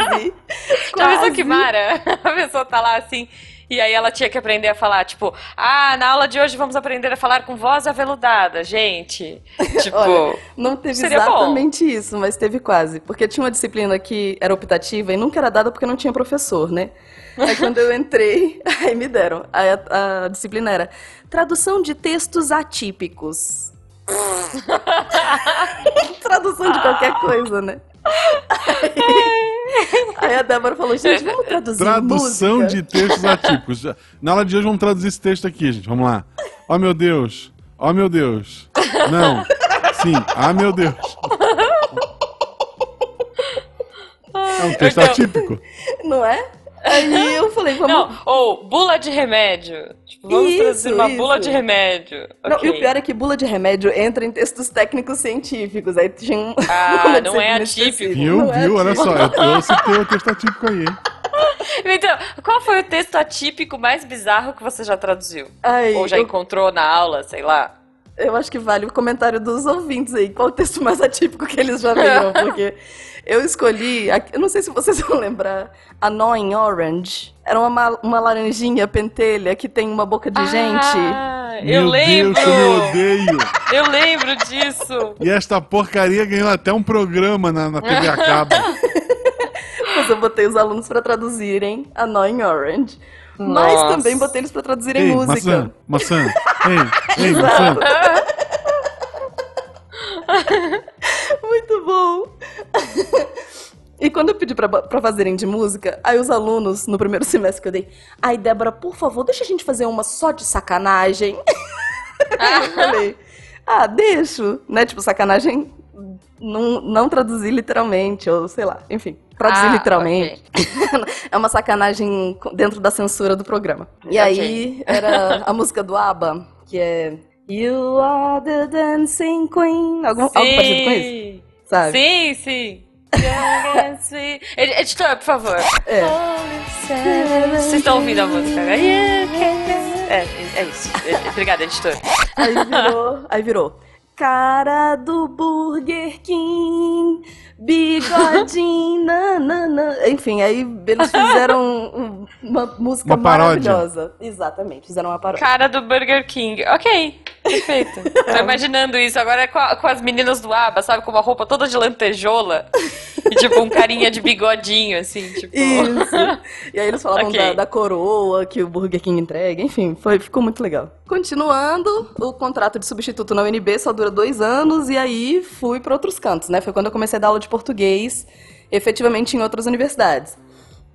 Speaker 2: Já pensou
Speaker 3: Quase.
Speaker 2: que Mara? A pessoa tá lá assim, e aí ela tinha que aprender a falar, tipo, ah, na aula de hoje vamos aprender a falar com voz aveludada, gente. Tipo,
Speaker 3: Olha, não teve
Speaker 2: seria bom.
Speaker 3: exatamente isso, mas teve quase. Porque tinha uma disciplina que era optativa e nunca era dada porque não tinha professor, né? Aí quando eu entrei, aí me deram. Aí a, a disciplina era tradução de textos atípicos. tradução de qualquer coisa, né? Aí, aí a Débora falou, gente, vamos traduzir
Speaker 1: Tradução
Speaker 3: música?
Speaker 1: de textos atípicos. Na aula de hoje vamos traduzir esse texto aqui, gente. Vamos lá. Ó meu Deus. Ó meu Deus. Não. Sim. Ah meu Deus. É um texto
Speaker 2: Então-
Speaker 1: atípico.
Speaker 3: Não é? Aí eu falei, vamos...
Speaker 2: não, ou bula de remédio. Tipo, vamos
Speaker 3: Isso,
Speaker 2: traduzir uma bula
Speaker 3: isso.
Speaker 2: de remédio.
Speaker 3: Não,
Speaker 2: Ok.
Speaker 3: E o pior é que bula de remédio entra em textos técnicos científicos. Aí tinha um.
Speaker 2: Ah, não é atípico.
Speaker 1: Viu,
Speaker 3: Não é
Speaker 1: viu? Olha
Speaker 3: atípico.
Speaker 1: só. Eu, eu citei o texto atípico aí, hein?
Speaker 2: Então, qual foi o texto atípico mais bizarro que você já traduziu?
Speaker 3: Ai,
Speaker 2: Ou já
Speaker 3: eu,
Speaker 2: encontrou na aula, sei lá?
Speaker 3: Eu acho que vale o comentário dos ouvintes aí. Qual o texto mais atípico que eles já viram? Porque eu escolhi. Eu não sei se vocês vão lembrar. Annoying Orange. Era uma, ma- uma laranjinha pentelha que tem uma boca de gente.
Speaker 2: Ah, eu
Speaker 1: Meu
Speaker 2: lembro!
Speaker 1: Deus, eu odeio.
Speaker 2: Eu lembro disso!
Speaker 1: E esta porcaria ganhou até um programa na, na TV a cabo.
Speaker 3: Mas eu botei os alunos pra traduzirem Annoying Orange. Mas
Speaker 2: Nossa.
Speaker 3: também botei eles pra traduzirem
Speaker 1: Ei,
Speaker 3: música.
Speaker 1: maçã, maçã. Ei, ei, maçã.
Speaker 3: Muito bom! E quando eu pedi pra, pra fazerem de música, aí os alunos, no primeiro semestre que eu dei, ai, Débora, por favor, deixa a gente fazer uma só de sacanagem. Aí eu falei, ah, deixo, né? Tipo, sacanagem não, não traduzir literalmente, ou sei lá, enfim, traduzir
Speaker 2: Ah,
Speaker 3: literalmente. é uma sacanagem dentro da censura do programa. E
Speaker 2: Ok.
Speaker 3: aí era a música do ABBA, que é You are the dancing queen. Algum, algo parecido com isso,
Speaker 2: Sim!
Speaker 3: sabe?
Speaker 2: Sim, sim! Editor, por favor.
Speaker 3: É.
Speaker 2: Vocês estão ouvindo a música? You can- É, é isso. É, Obrigada, editor.
Speaker 3: Aí virou, aí virou. Cara do Burger King, bigodinho, nanana. Enfim, aí eles fizeram um- uma música
Speaker 1: Uma
Speaker 3: maravilhosa. Exatamente, fizeram uma paródia.
Speaker 2: Cara do Burger King. Ok, perfeito. Tô imaginando isso agora com, a- com as meninas do ABBA, sabe? Com uma roupa toda de lantejola. E tipo, um carinha de bigodinho, assim, tipo.
Speaker 3: Isso. E aí eles falavam
Speaker 2: Ok.
Speaker 3: da, da coroa que o Burger King entrega. Enfim, foi, ficou muito legal. Continuando, o contrato de substituto na UNB só dura dois anos e aí fui para outros cantos, né? Foi quando eu comecei a dar aula de português, efetivamente em outras universidades.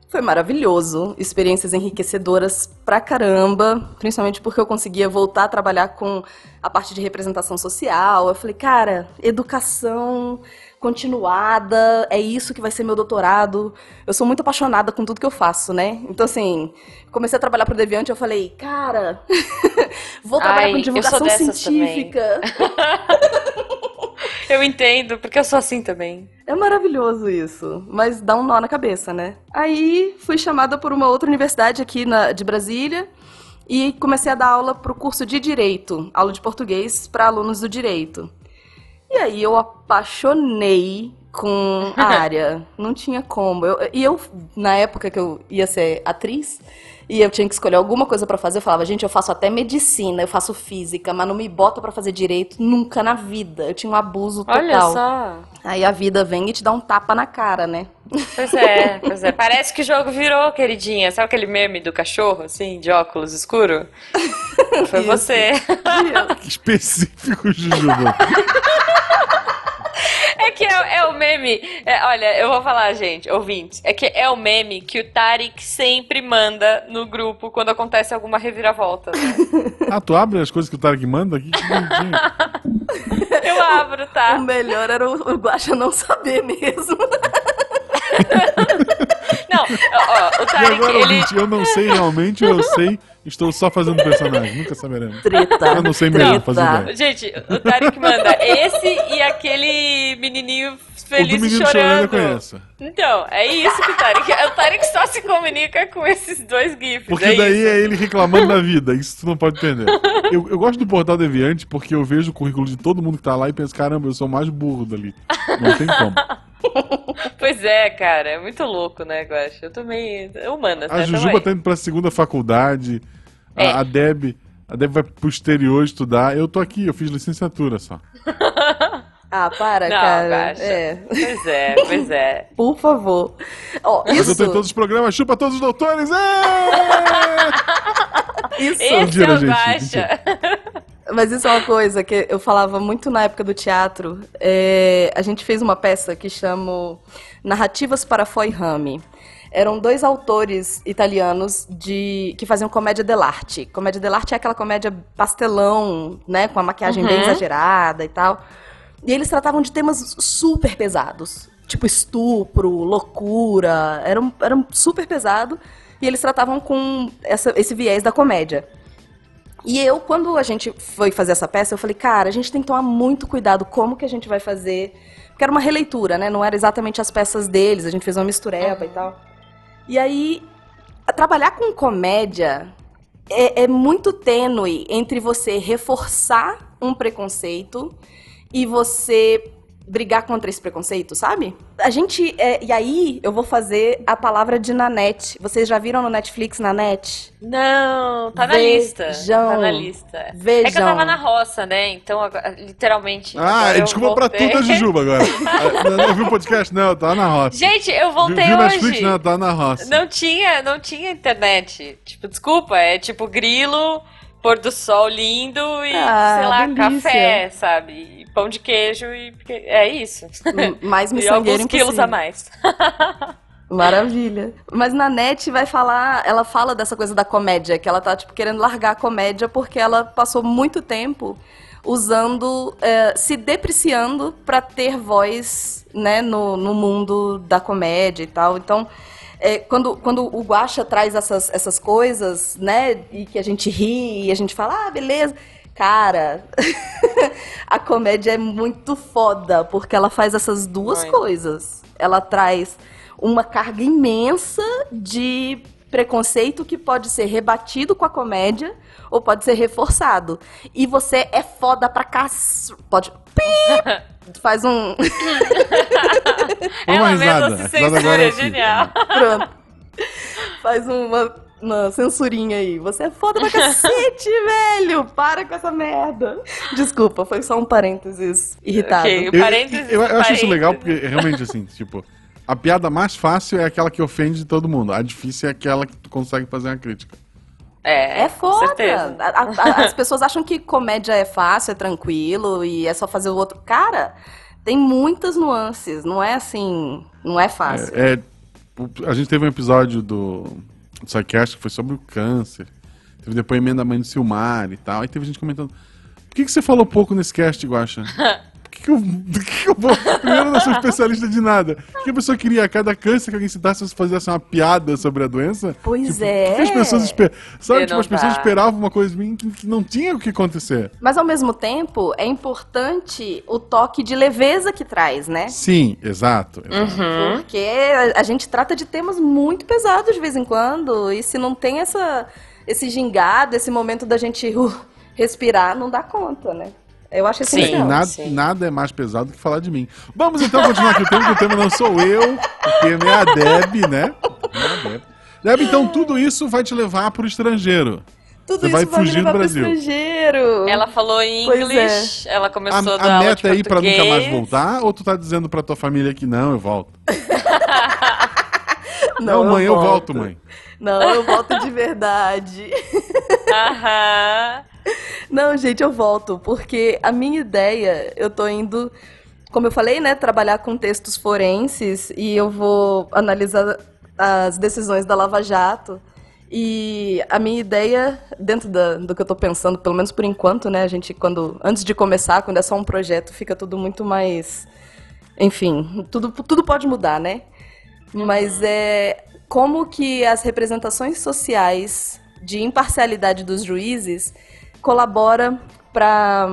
Speaker 3: Foi maravilhoso, experiências enriquecedoras pra caramba, principalmente porque eu conseguia voltar a trabalhar com a parte de representação social. Eu falei, cara, educação continuada, é isso que vai ser meu doutorado. Eu sou muito apaixonada com tudo que eu faço, né? Então, assim, comecei a trabalhar pro Deviante, eu falei, cara, vou trabalhar
Speaker 2: Ai,
Speaker 3: com divulgação científica.
Speaker 2: Eu entendo, porque eu sou assim também.
Speaker 3: É maravilhoso isso, mas dá um nó na cabeça, né? Aí fui chamada por uma outra universidade aqui na- de Brasília e comecei a dar aula para o curso de Direito, aula de português para alunos do Direito. E aí eu apaixonei com a área, não tinha como. Eu- e eu, na época que eu ia ser atriz, e eu tinha que escolher alguma coisa para fazer, eu falava, gente, eu faço até medicina, eu faço física, mas não me bota para fazer direito nunca na vida. Eu tinha um abuso total.
Speaker 2: Olha só.
Speaker 3: Aí a vida vem e te dá um tapa na cara, né?
Speaker 2: Pois é, pois é. Parece que o jogo virou, queridinha. Sabe aquele meme do cachorro, assim, de óculos escuro? Foi
Speaker 3: Isso.
Speaker 2: você.
Speaker 1: Que específico, Jujuba.
Speaker 2: É que é, é o meme. é, olha, eu vou falar, gente, ouvintes. É que é o meme que o Tarek sempre manda no grupo quando acontece alguma reviravolta. né?
Speaker 1: Ah, tu abre as coisas que o Tarek manda aqui? Que bonitinho.
Speaker 2: Eu abro,
Speaker 3: O
Speaker 2: tá?
Speaker 3: melhor era o, o Guaxa não saber mesmo.
Speaker 2: Não, ó, ó, o
Speaker 1: E
Speaker 2: Tarek,
Speaker 1: agora,
Speaker 2: ele.
Speaker 1: ouvinte, eu não sei realmente, eu sei, estou só fazendo personagem, nunca saberemos.
Speaker 3: Treta.
Speaker 1: Eu não sei mesmo, fazer ideia.
Speaker 2: Gente, o Tarek manda esse e aquele menininho
Speaker 1: O do
Speaker 2: feliz
Speaker 1: menino
Speaker 2: chorando.
Speaker 1: chorando eu conheço.
Speaker 2: Então, é isso que o Tarek. O Tarek só se comunica com esses dois GIFs.
Speaker 1: Porque
Speaker 2: é
Speaker 1: daí
Speaker 2: isso.
Speaker 1: é ele reclamando da vida, isso tu não pode entender. Eu, eu gosto do Portal Deviante porque eu vejo o currículo de todo mundo que tá lá e penso, caramba, eu sou o mais burro dali. Não tem como.
Speaker 2: Pois é, cara, é muito louco, né, Guaxa? Eu também. Humanas,
Speaker 1: A
Speaker 2: né? Tamo
Speaker 1: Jujuba tá indo pra segunda faculdade, a,
Speaker 2: É.
Speaker 1: a Deb. A Deb vai pro exterior estudar. Eu tô aqui, eu fiz licenciatura só.
Speaker 3: Ah, para,
Speaker 2: Não,
Speaker 3: cara. É,
Speaker 2: Pois é, pois é.
Speaker 3: por favor. Ó,
Speaker 1: Mas
Speaker 3: isso,
Speaker 1: eu tô em todos os programas, chupa todos os doutores! É!
Speaker 3: isso.
Speaker 2: Esse
Speaker 1: Mentira,
Speaker 2: é
Speaker 1: gente,
Speaker 2: Guaxa.
Speaker 3: Mas isso é uma coisa que eu falava muito na época do teatro. É, a gente fez uma peça que chama Narrativas para Foi Rami. Eram dois autores italianos de que faziam comédia dell'arte. Comédia dell'arte é aquela comédia pastelão, né, com a maquiagem bem
Speaker 2: Uhum.
Speaker 3: exagerada e tal. E eles tratavam de temas super pesados, tipo estupro, loucura, era, um- era um super pesado. E eles tratavam com essa- esse viés da comédia. E eu, quando a gente foi fazer essa peça, eu falei, cara, a gente tem que tomar muito cuidado como que a gente vai fazer. Porque era uma releitura, né? Não era exatamente as peças deles, a gente fez uma mistureba e tal. E aí, trabalhar com comédia é, é muito tênue entre você reforçar um preconceito e você brigar contra esse preconceito, sabe? A gente. é, e aí, eu vou fazer a palavra de Nanette. Vocês já viram no Netflix Nanette?
Speaker 2: Não, tá na
Speaker 3: Vejam.
Speaker 2: lista. Tá na lista. É que eu
Speaker 3: Vejam.
Speaker 2: tava na roça, né? Então, agora- literalmente.
Speaker 1: Ah, é desculpa pra tudo a Jujuba agora. Ah, Não, não viu o podcast? Não, tá na roça.
Speaker 2: Gente, eu voltei
Speaker 1: viu
Speaker 2: hoje.
Speaker 1: Netflix? Não, tá na roça.
Speaker 2: Não tinha, não tinha internet. Tipo, desculpa, é tipo grilo, pôr do sol lindo e,
Speaker 3: Ah,
Speaker 2: sei lá,
Speaker 3: delícia.
Speaker 2: café, sabe? E pão de queijo e é isso.
Speaker 3: Mais
Speaker 2: E
Speaker 3: miçangueiro
Speaker 2: alguns quilos a mais.
Speaker 3: Maravilha. Mas na net vai falar, ela fala dessa coisa da comédia, que ela tá, tipo, querendo largar a comédia porque ela passou muito tempo usando, eh, se depreciando pra ter voz, né, no, no mundo da comédia e tal. Então, eh, quando, quando o Guaxa traz essas, essas coisas, né, e que a gente ri e a gente fala, ah, beleza. Cara, a comédia é muito foda, porque ela faz essas duas coisas. Ela traz uma carga imensa de preconceito que pode ser rebatido com a comédia ou pode ser reforçado. E você é foda pra cac... Pode... Pip! Faz um...
Speaker 1: Uma
Speaker 2: Ela
Speaker 1: risada.
Speaker 2: mesma se censura,
Speaker 1: é
Speaker 2: é
Speaker 1: aqui.
Speaker 2: genial.
Speaker 3: Pronto. Faz uma, uma censurinha aí. Você é foda pra cacete, velho! Para com essa merda. Desculpa, foi só um parênteses irritado.
Speaker 2: Ok.
Speaker 1: Eu,
Speaker 2: Parênteses,
Speaker 1: eu, eu acho isso legal porque realmente assim, tipo, a piada mais fácil é aquela que ofende todo mundo. A difícil é aquela que tu consegue fazer uma crítica.
Speaker 2: É,
Speaker 3: É foda. A- a- as pessoas acham que comédia é fácil, é tranquilo e é só fazer o outro. Cara, tem muitas nuances. Não é assim. Não é fácil.
Speaker 1: É, é, a gente teve um episódio do, que foi sobre o câncer. Teve depoimento da mãe do Silmar e tal. Aí teve gente comentando. Por que, que você falou pouco nesse cast, Guaxa? Que, que eu, que, que eu vou. Primeiro, eu não sou especialista de nada. Por que a pessoa queria, cada câncer que alguém citasse, você fizesse uma piada sobre a doença?
Speaker 3: Pois
Speaker 1: Tipo,
Speaker 3: é.
Speaker 1: que as pessoas esperavam. Sabe, tipo, as pessoas
Speaker 2: dá.
Speaker 1: esperavam uma coisa de mim que, que não tinha o que acontecer.
Speaker 3: Mas ao mesmo tempo, é importante o toque de leveza que traz, né?
Speaker 1: Sim, exato. exato.
Speaker 2: Uhum.
Speaker 3: Porque a, a gente trata de temas muito pesados de vez em quando. E se não tem essa, esse gingado, esse momento da gente uh, respirar, não dá conta, né? Eu acho
Speaker 2: Sim.
Speaker 1: E nada,
Speaker 2: sim.
Speaker 1: nada é mais pesado que falar de mim. Vamos então continuar aqui o tema, que o tema não sou eu, o tema é a Deb, né? É a Deb. Deb, então tudo isso vai te levar pro estrangeiro.
Speaker 3: Tudo
Speaker 1: Você
Speaker 3: isso
Speaker 1: vai
Speaker 3: vai me
Speaker 1: fugir do Brasil.
Speaker 3: estrangeiro.
Speaker 2: Ela falou em
Speaker 3: Pois
Speaker 2: inglês, ela
Speaker 1: A,
Speaker 2: começou a
Speaker 1: a
Speaker 2: dar aula de
Speaker 1: meta é ir pra nunca mais voltar, ou tu tá dizendo pra tua família que não, eu volto?
Speaker 3: Não,
Speaker 1: Não, mãe, eu volto,
Speaker 3: volto.
Speaker 1: mãe.
Speaker 3: Não, eu volto de verdade.
Speaker 2: Aham.
Speaker 3: Não, gente, eu volto, porque a minha ideia, eu tô indo como eu falei, né, trabalhar com textos forenses e eu vou analisar as decisões da Lava Jato. E a minha ideia, dentro da, do que eu estou pensando, pelo menos por enquanto, né, a gente, quando, antes de começar, quando é só um projeto, fica tudo muito mais. Enfim, tudo, tudo pode mudar, né? Mas é como que as representações sociais de imparcialidade dos juízes colabora para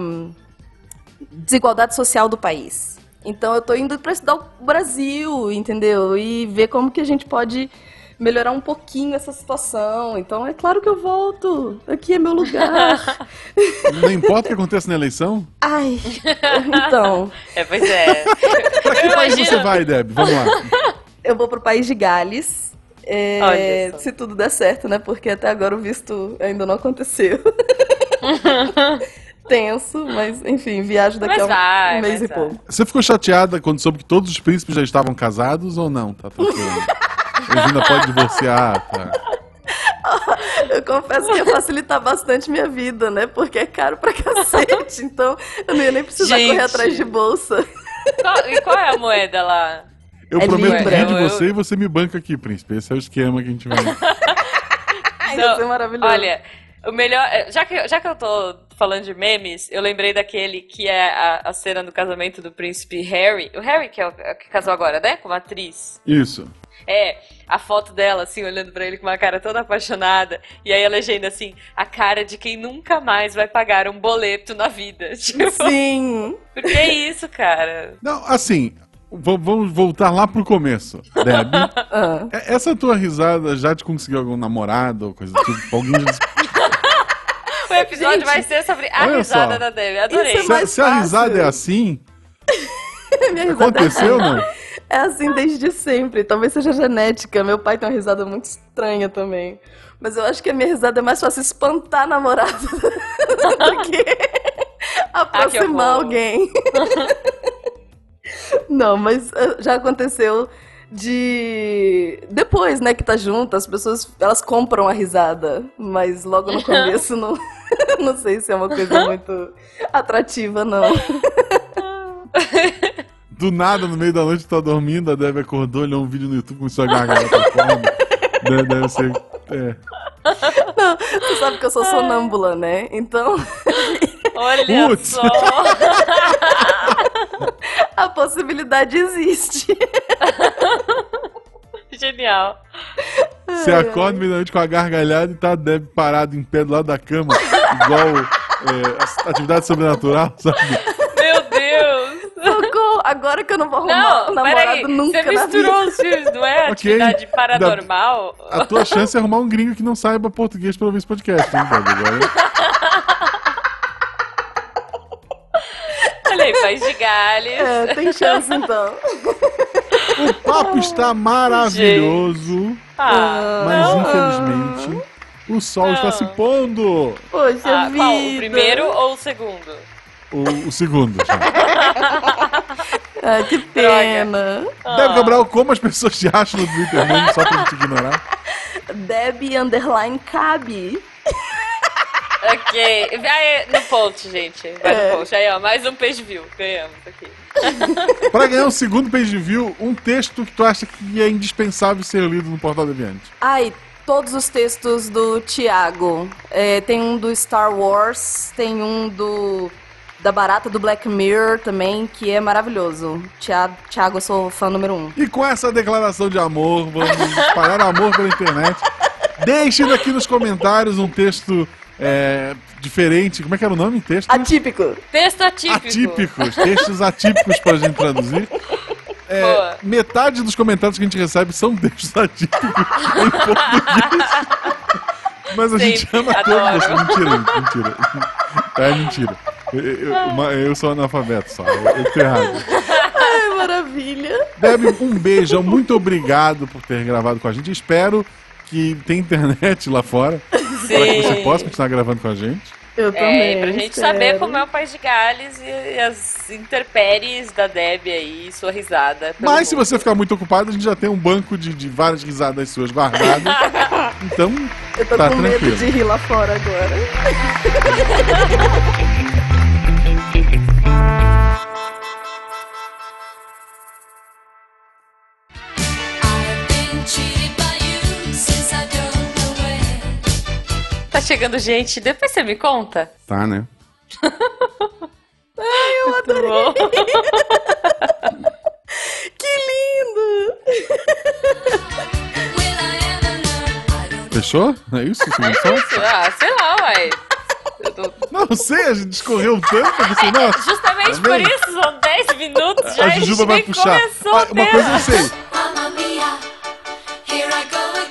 Speaker 3: desigualdade social do país. Então eu estou indo para estudar o Brasil, entendeu? E ver como que a gente pode melhorar um pouquinho essa situação. Então é claro que eu volto. Aqui é meu lugar.
Speaker 1: Não importa o que aconteça na eleição?
Speaker 3: Ai, então.
Speaker 2: É, pois é.
Speaker 1: Pra que país você vai, Deb? Vamos lá.
Speaker 3: Eu vou pro país de Gales. É,
Speaker 2: Olha só.
Speaker 3: se tudo der certo, né? Porque até agora o visto ainda não aconteceu. Tenso, mas enfim, viajo daqui
Speaker 2: Mas
Speaker 3: a um,
Speaker 2: vai,
Speaker 3: mês e
Speaker 2: vai.
Speaker 3: pouco.
Speaker 1: Você ficou chateada quando soube que todos os príncipes já estavam casados ou não? Tá tranquilo. Eles ainda podem divorciar, tá?
Speaker 3: Eu confesso que ia facilitar bastante minha vida, né? Porque é caro pra cacete. Então eu não ia nem precisar
Speaker 2: Gente.
Speaker 3: correr atrás de bolsa.
Speaker 2: Qual, e qual é a moeda lá?
Speaker 1: Eu
Speaker 3: É
Speaker 1: prometo
Speaker 3: Libra.
Speaker 1: rir de
Speaker 2: Eu-
Speaker 1: você e você me banca aqui, príncipe. Esse é o esquema que a gente vai.
Speaker 3: Ia ser maravilhoso.
Speaker 2: Olha, o melhor. é, Já que, já que eu tô falando de memes, eu lembrei daquele que é a, a cena do casamento do príncipe Harry. O Harry, que é o é que casou agora, né? Com uma atriz.
Speaker 1: Isso.
Speaker 2: É, a foto dela, assim, olhando pra ele com uma cara toda apaixonada. E aí a legenda, assim, a cara de quem nunca mais vai pagar um boleto na vida. Tipo,
Speaker 3: Sim.
Speaker 2: por que isso, cara?
Speaker 1: Não, assim, vamos voltar lá pro começo, Deb.
Speaker 3: Ah.
Speaker 1: E- Essa tua risada já te conseguiu algum namorado ou coisa do tipo? Alguém já.
Speaker 2: O episódio
Speaker 3: Gente,
Speaker 2: vai ser sobre a risada
Speaker 1: só.
Speaker 2: da Debbie. Adorei.
Speaker 3: Isso é
Speaker 1: se, se a risada é assim, aconteceu não?
Speaker 3: É assim desde sempre. Talvez seja genética. Meu pai tem uma risada muito estranha também. Mas eu acho que a minha risada é mais fácil espantar namorado do que aproximar
Speaker 2: horror.
Speaker 3: alguém. Não, mas eh, já aconteceu de depois, né, que tá junto, as pessoas elas compram a risada, mas logo no começo não, não sei se é uma coisa muito atrativa não.
Speaker 1: Do nada, no meio da noite, tu tá dormindo, a Deb acordou, olhou um vídeo no YouTube, começou a gargalhar pra fora. Deve, deve ser... É.
Speaker 3: Você sabe que eu sou sonâmbula, né? Então,
Speaker 2: Olha
Speaker 1: Putz.
Speaker 2: só.
Speaker 3: a possibilidade existe.
Speaker 2: Genial.
Speaker 1: Você acorda no meio da noite com a gargalhada e tá a Deb parada em pé do lado da cama, igual é, atividade sobrenatural, sabe?
Speaker 2: Meu Deus.
Speaker 3: Socorro! Agora que eu não vou arrumar
Speaker 2: Não,
Speaker 3: namorado
Speaker 2: peraí.
Speaker 3: nunca
Speaker 2: Você misturou os filmes, não é?
Speaker 1: Ok.
Speaker 2: Atividade paranormal.
Speaker 1: A tua chance é arrumar um gringo que não saiba português pra ouvir esse podcast, hein? Agora...
Speaker 2: Olha aí, País de Gales.
Speaker 3: É, tem chance então.
Speaker 1: O papo está maravilhoso,
Speaker 2: Ah,
Speaker 1: mas
Speaker 2: não.
Speaker 1: infelizmente o sol está
Speaker 2: Não.
Speaker 1: se pondo.
Speaker 3: Poxa
Speaker 2: Ah,
Speaker 3: vida.
Speaker 2: qual? O primeiro ou o segundo?
Speaker 1: O, o segundo. já.
Speaker 3: Ai, que pena.
Speaker 1: Deb Cabral, como as pessoas te acham no Twitter mesmo, só pra te ignorar?
Speaker 3: Deb underline cabe.
Speaker 2: Ok. Vai no post, gente. Vai
Speaker 3: É.
Speaker 2: no post. Aí, ó, mais um page view. Ganhamos aqui.
Speaker 1: Pra ganhar um segundo page view, um texto que tu acha que é indispensável ser lido no Portal Deviante.
Speaker 3: Ai, todos os textos do Tiago. É, tem um do Star Wars, tem um do da Barata do Black Mirror também, que é maravilhoso. Tiago, Tiago eu sou fã número um.
Speaker 1: E com essa declaração de amor, vamos espalhar amor pela internet. Deixem aqui nos comentários um texto é, diferente. Como é que era o nome? Texto?
Speaker 3: Atípico.
Speaker 2: Texto atípico.
Speaker 1: Atípicos. Textos atípicos pra gente traduzir. É,
Speaker 2: Boa.
Speaker 1: metade dos comentários que a gente recebe são textos atípicos em português. Mas a gente
Speaker 2: Sempre.
Speaker 1: ama
Speaker 2: Adoro.
Speaker 1: todos. Mentira, gente, mentira. É mentira. Eu, eu- uma- eu sou analfabeto só. Eu, eu tô errado.
Speaker 3: Ai, maravilha.
Speaker 1: Deb, um beijo. Muito obrigado por ter gravado com a gente. Espero que tenha internet lá fora. Para que você
Speaker 2: Sim.
Speaker 1: possa continuar gravando com a gente.
Speaker 3: Eu
Speaker 2: É,
Speaker 3: também.
Speaker 2: pra gente
Speaker 3: espero.
Speaker 2: saber como é o País de Gales e, e as intempéries da Deb aí, sua risada.
Speaker 1: Mas se
Speaker 2: mundo.
Speaker 1: você ficar muito ocupado, a gente já tem um banco de, de várias risadas suas guardadas. Então,
Speaker 3: Eu tô
Speaker 1: tá
Speaker 3: com medo
Speaker 1: tranquilo.
Speaker 3: de rir lá fora agora.
Speaker 2: chegando gente, depois você me conta.
Speaker 1: Tá, né?
Speaker 3: Ai, eu
Speaker 2: Muito bom.
Speaker 3: Que lindo!
Speaker 1: Fechou? É isso? Simulação?
Speaker 2: ah, sei lá, uai. Tô-
Speaker 1: Não sei, a gente escorreu tanto que você não.
Speaker 2: Justamente
Speaker 1: Tá
Speaker 2: por isso, são 10 minutos já
Speaker 1: A Jujuba
Speaker 2: gente
Speaker 1: vai
Speaker 2: nem
Speaker 1: puxar.
Speaker 2: começou
Speaker 1: Ah, uma coisa eu sei.
Speaker 4: Mamma mia, here I go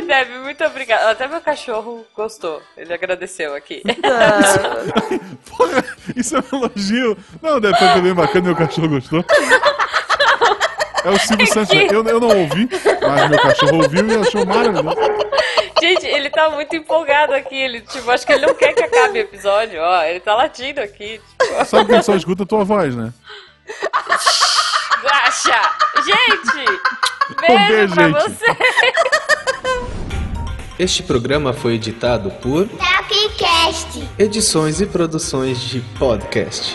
Speaker 2: Ai, Deb, muito obrigada. Até meu cachorro gostou. Ele agradeceu aqui.
Speaker 1: Porra, isso é um elogio. Não, deve foi bem bacana, meu cachorro gostou. É o Silvio Santos. né? Eu, eu não ouvi, mas meu cachorro ouviu e achou maravilhoso.
Speaker 2: Gente, ele tá muito empolgado aqui. Ele, tipo, acho que ele não quer que acabe o episódio, ó. Ele tá latindo aqui. Tipo,
Speaker 1: Sabe que ele só escuta a tua voz, né?
Speaker 2: Guaxa! Gente!
Speaker 1: Um
Speaker 2: Beijo,
Speaker 1: beijo,
Speaker 2: pra
Speaker 1: gente.
Speaker 2: você!
Speaker 5: Este programa foi editado por
Speaker 6: Tapcast.
Speaker 5: Edições e Produções de Podcast.